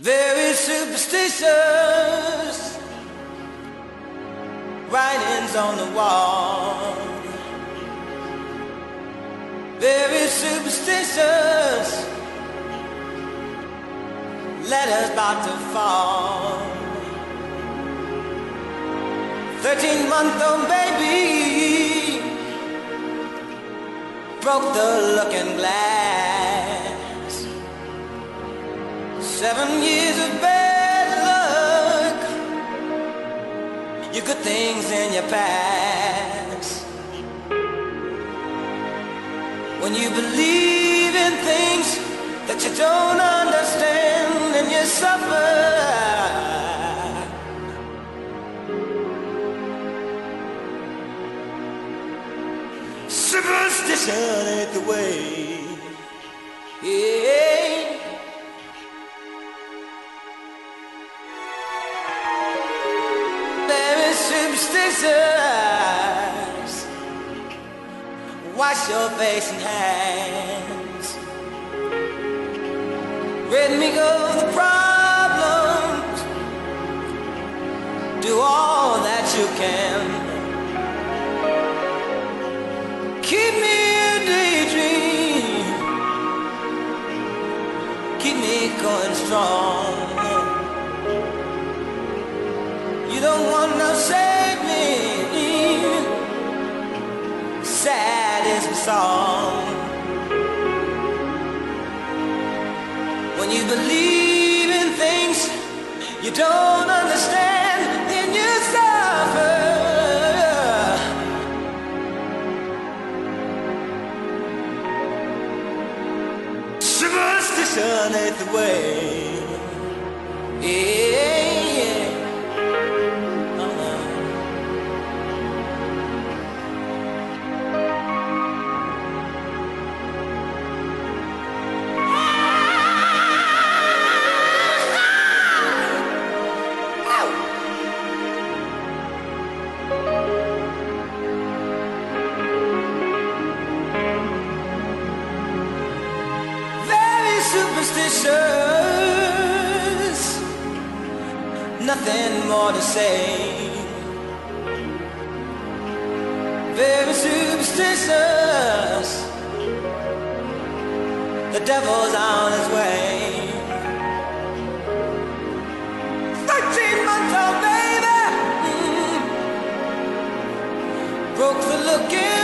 Very superstitious writings on the wall. Very superstitious letters about to fall. Thirteen month old baby broke the looking glass. Seven years of bad luck. Your good things in your past. When you believe in things that you don't understand and you suffer. Superstition ain't the way. Yeah. Superstitious. Wash your face and hands. Rid me of the problems. Do all that you can. Keep me a daydream. Keep me going strong. You don't want to save me. Sad is the song. When you believe in things you don't understand, then you suffer. Superstition ain't the way. Yeah. Say. Very superstitious. The devil's on his way. Thirteen months old baby mm, broke the looking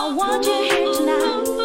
I want you here tonight.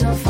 Da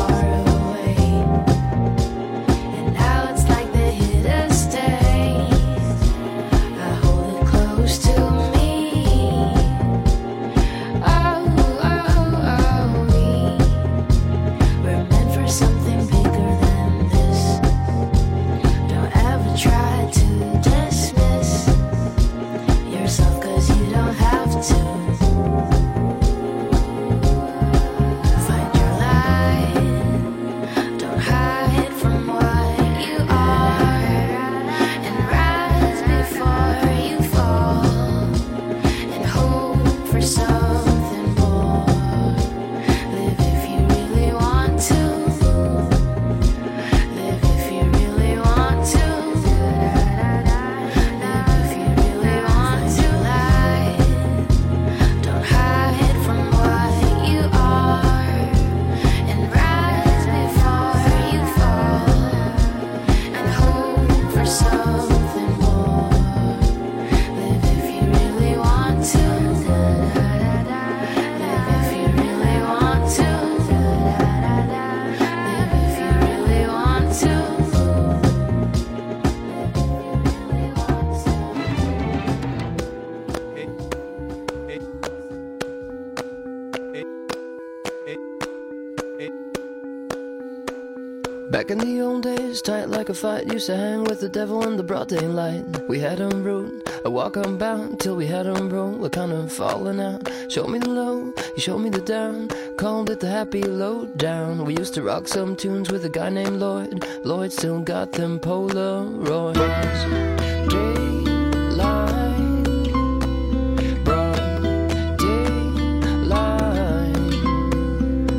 days, tight like a fight, used to hang with the devil in the broad daylight. We had him root, a walk unbound, till we had him roll, we're kind of falling out. Showed me the low, he showed me the down, called it the happy low down. We used to rock some tunes with a guy named Lloyd. Lloyd still got them Polaroids.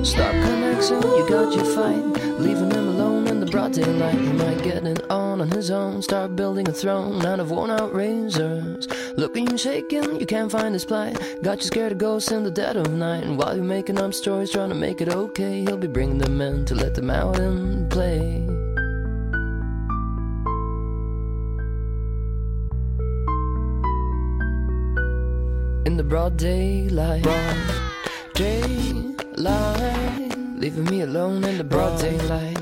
Stop connection, you got your fight. Leaving him daylight. He might get it on on his own. Start building a throne out of worn out razors. Looking you shaking, you can't find his plight. Got you scared of ghosts in the dead of night. And while you're making up stories, trying to make it okay, he'll be bringing them in to let them out and play. In the broad daylight, broad daylight, leaving me alone in the broad daylight,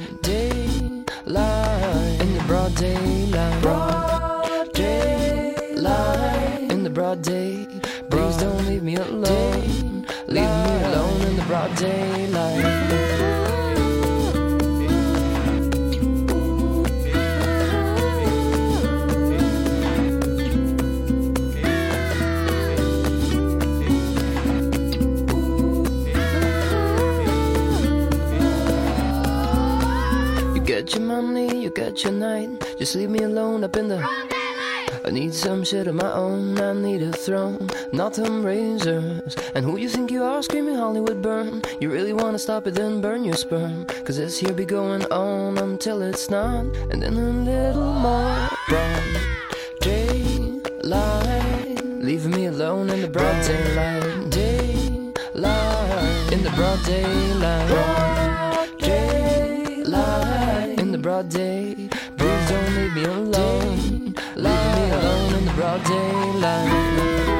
daylight, in the broad daylight, broad daylight, in the broad day. Please don't leave me alone, leave me alone in the broad daylight. Get your money, you get your night. Just leave me alone up in the. I need some shit of my own. I need a throne, not them razors. And who you think you are, screaming Hollywood burn? You really wanna stop it, then burn your sperm. Cause this here be going on until it's not. And then a little more broad daylight. Leaving me alone in the broad daylight. Daylight. In the broad daylight. Broad day. Please don't leave me alone. Leave me alone in the broad daylight.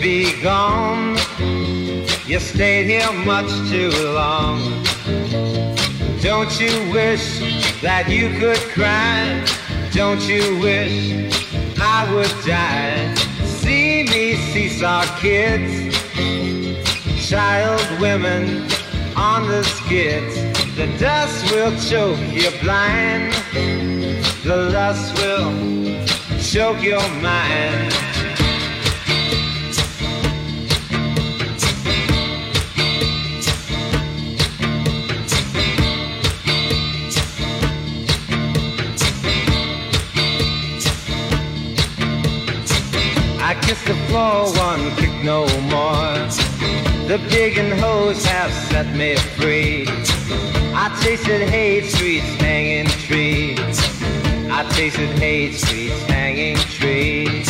Be gone. You stayed here much too long. Don't you wish that you could cry? Don't you wish I would die? See me seesaw kids, child women on the skids. The dust will choke you blind. The lust will choke your mind. No more. The and hose have set me free. I tasted hate streets, hanging trees. I tasted hate streets, hanging trees.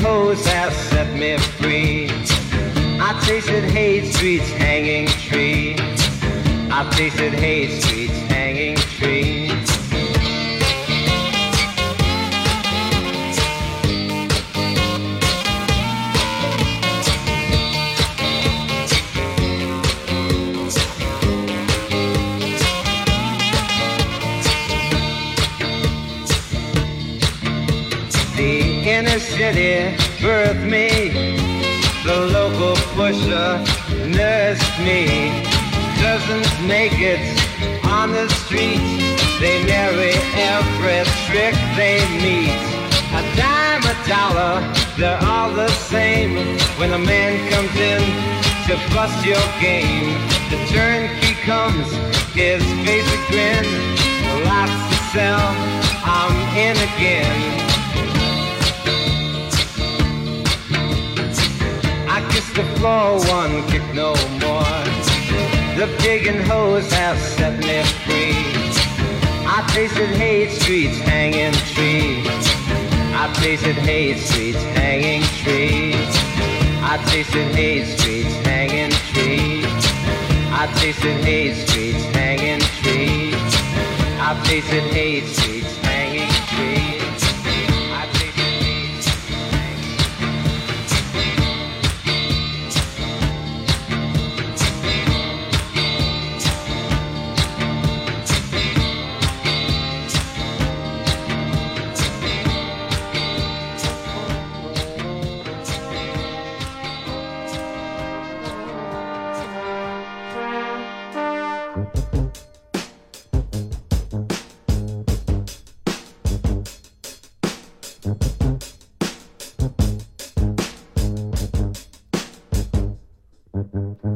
Hose have set me free. I tasted hate streets, hanging tree. I tasted hate streets, city birthed me. The local pusher nursed me. Cousins make it on the street. They marry every trick they meet. A dime, a dollar, they're all the same. When a man comes in to bust your game, the turnkey comes, his face a grin. Lots to sell, I'm in again. The floor, one kick no more. The and hose have set me free. I tasted hate streets, hanging trees. I tasted hate streets, hanging trees. I tasted hate streets, hanging trees. I tasted hate streets, hanging trees. I tasted hate streets, Mm-hmm.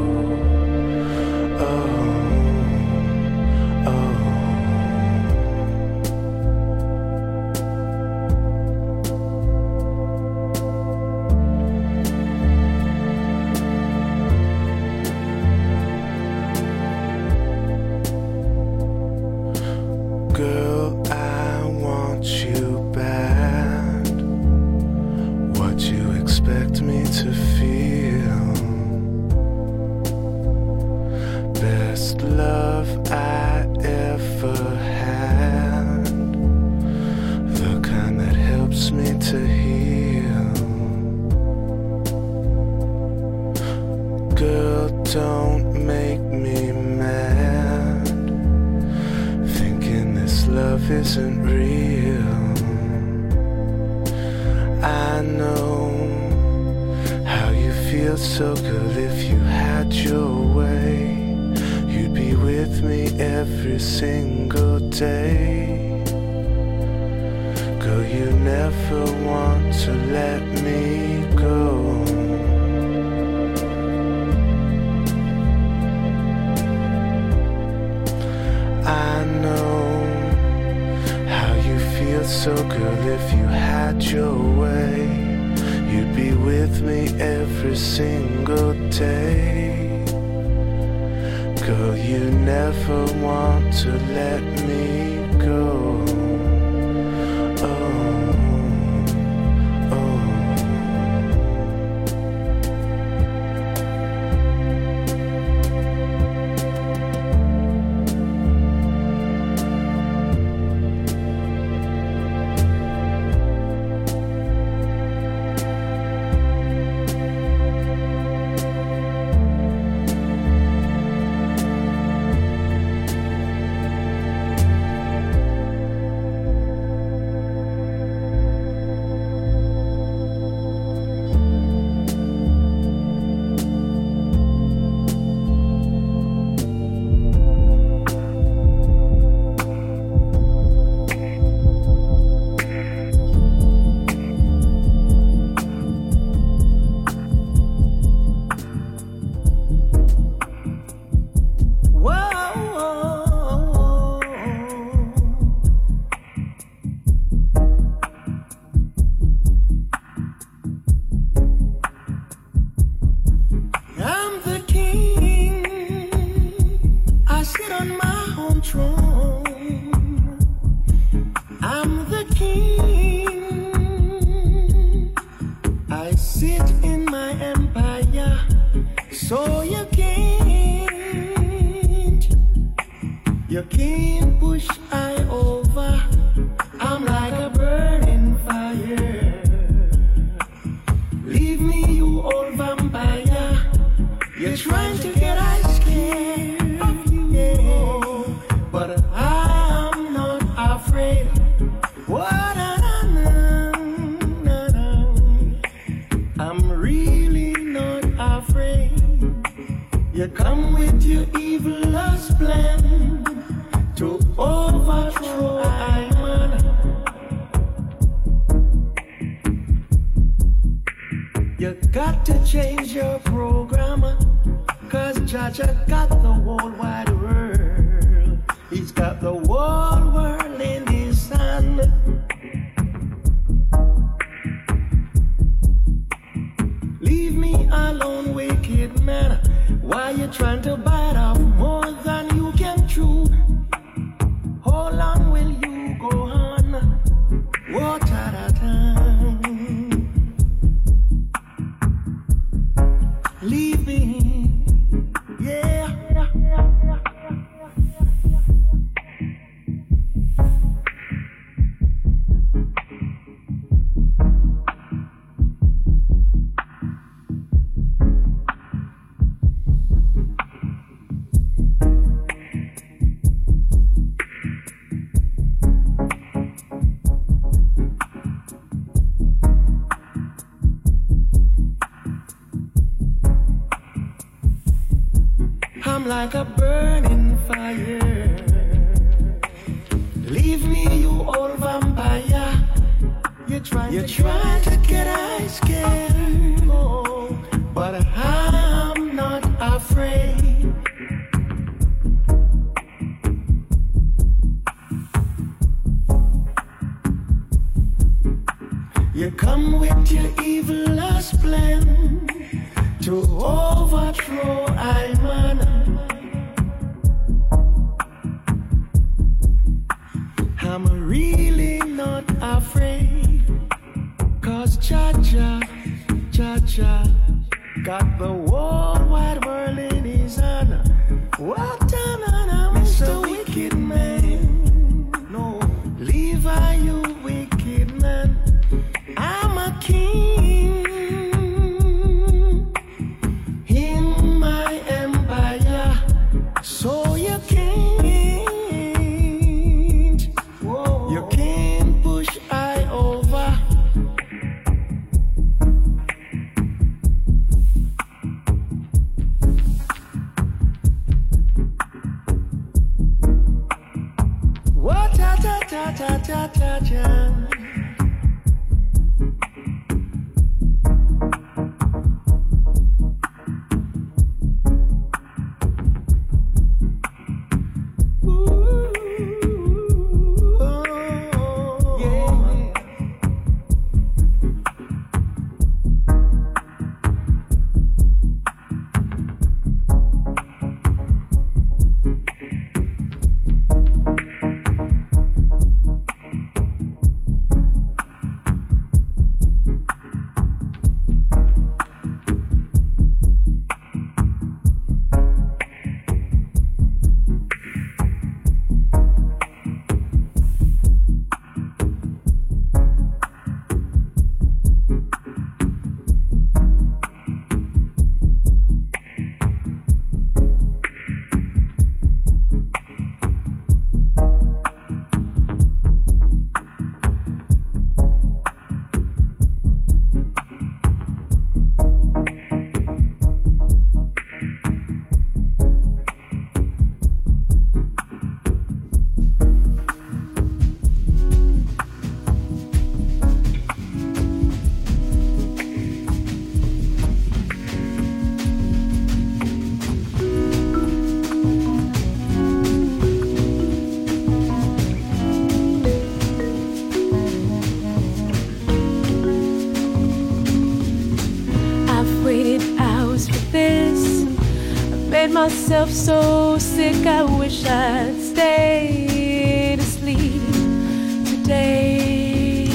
Girl, you never want to let me go. I'm really not afraid. You come with your evil plan to overthrow I man. You got to change your program, cause Jah Jah got the whole wide world. He's got the whole world. alone, wicked man. Why you trying to bite off more than you can chew? How long will you go on? really not afraid. Cause Cha Cha, Cha Cha, got the whole wide world in his hand. What time? myself so sick, I wish I'd stayed asleep today.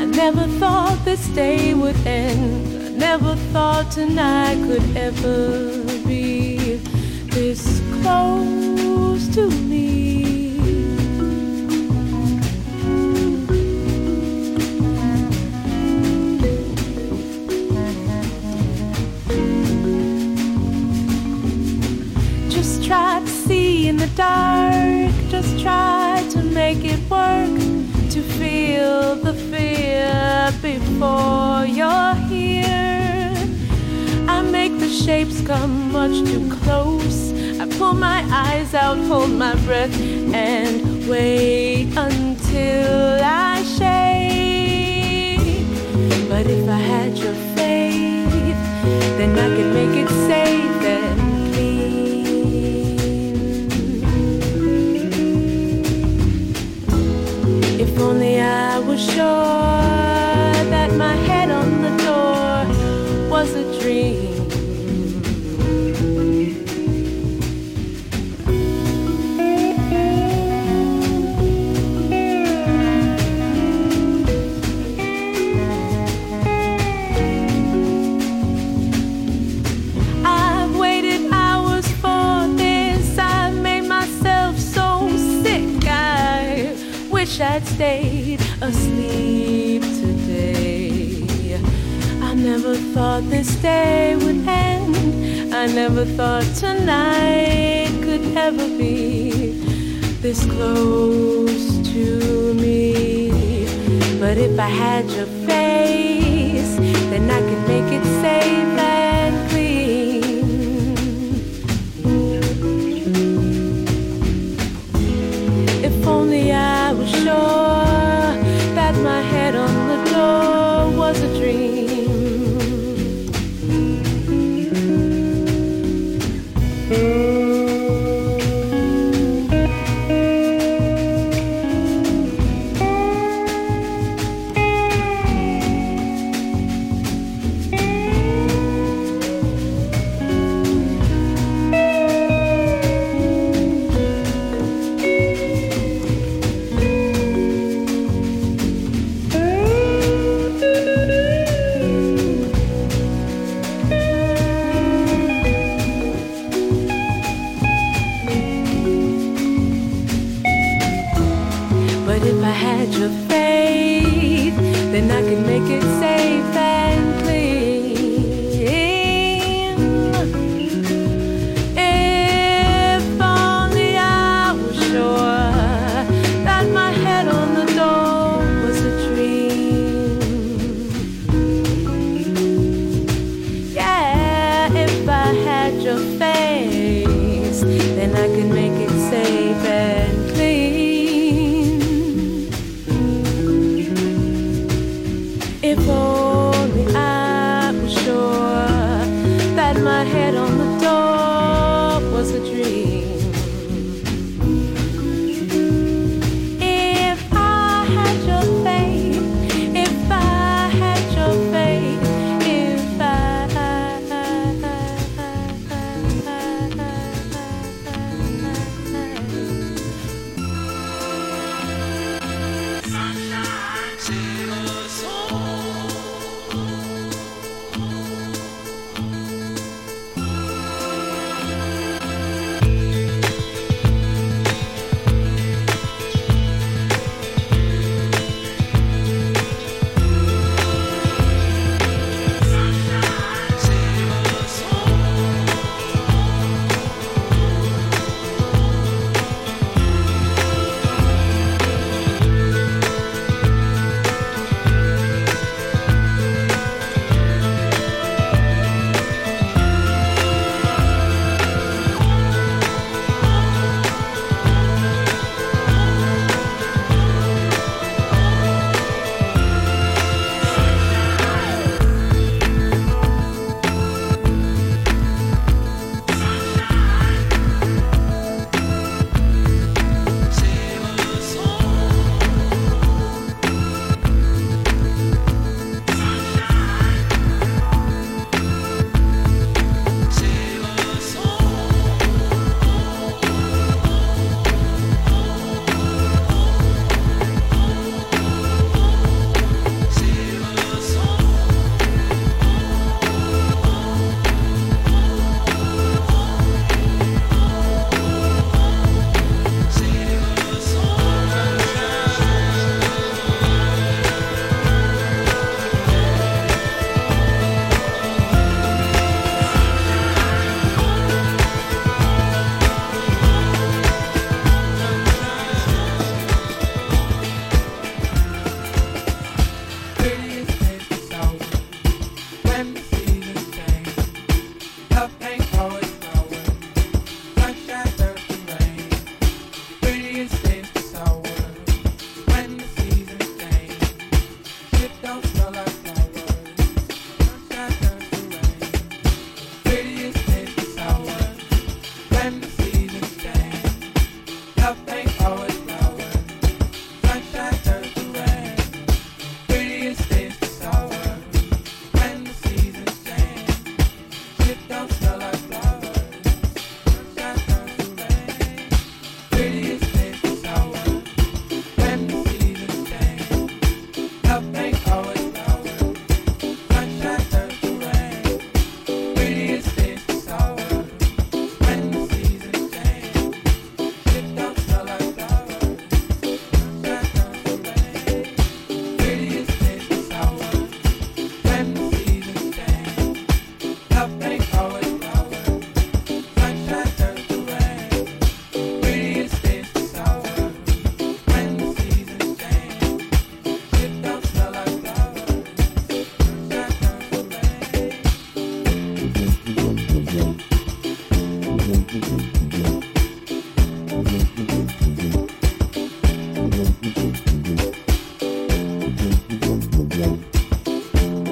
I never thought this day would end. I never thought tonight could ever be this close to dark. Just try to make it work. To feel the fear before you're here. I make the shapes come much too close. I pull my eyes out, hold my breath, and wait until I shake. But if I had your faith, then I could make it safe. lonely I was sure. never thought tonight could ever be this close to me. But if I had your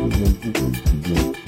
like flowers.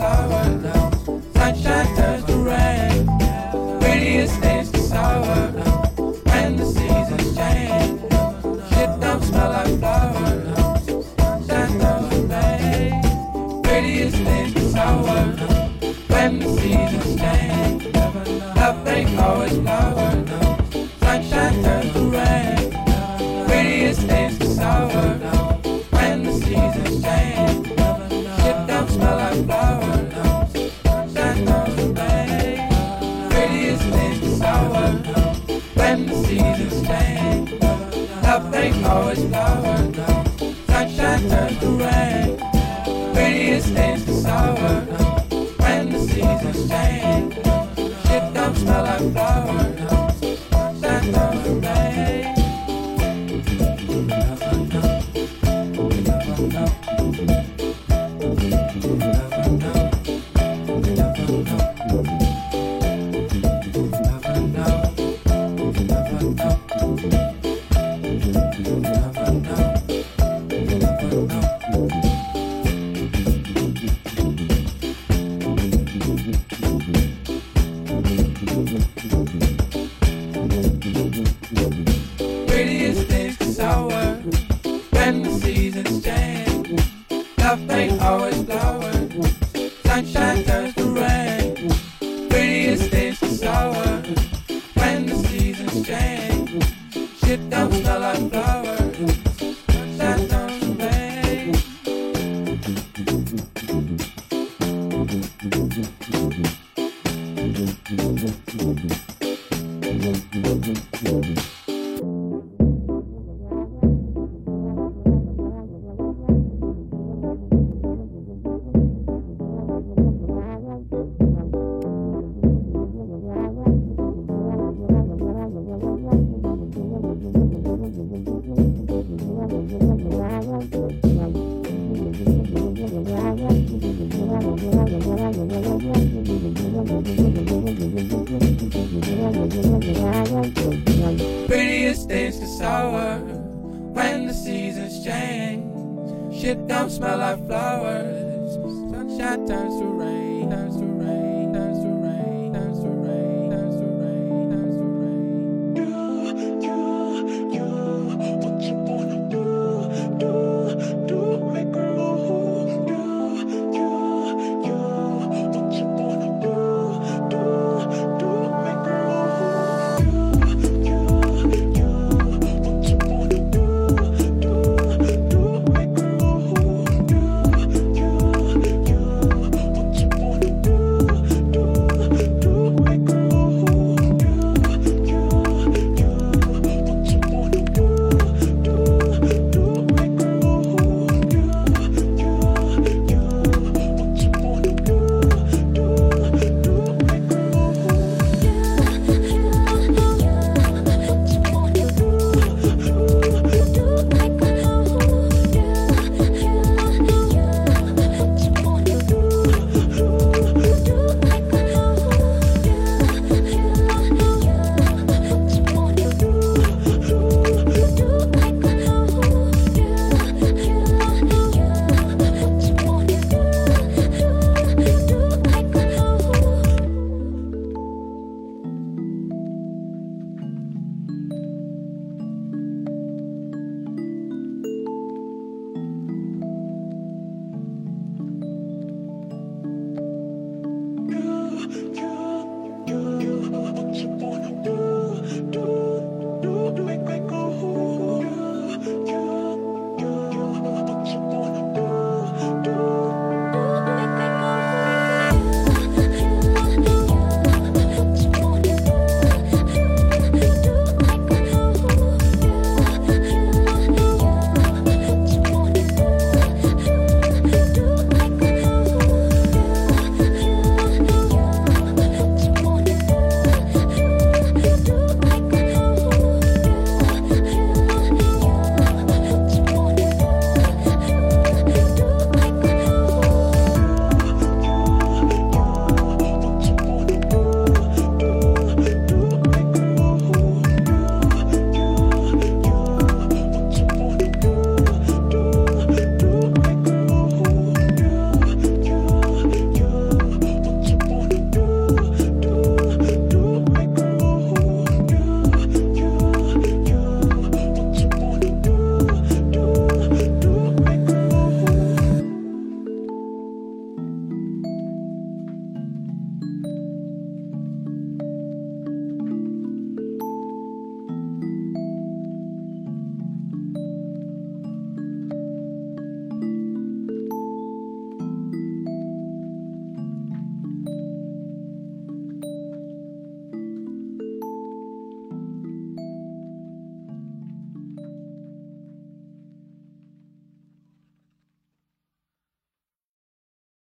love.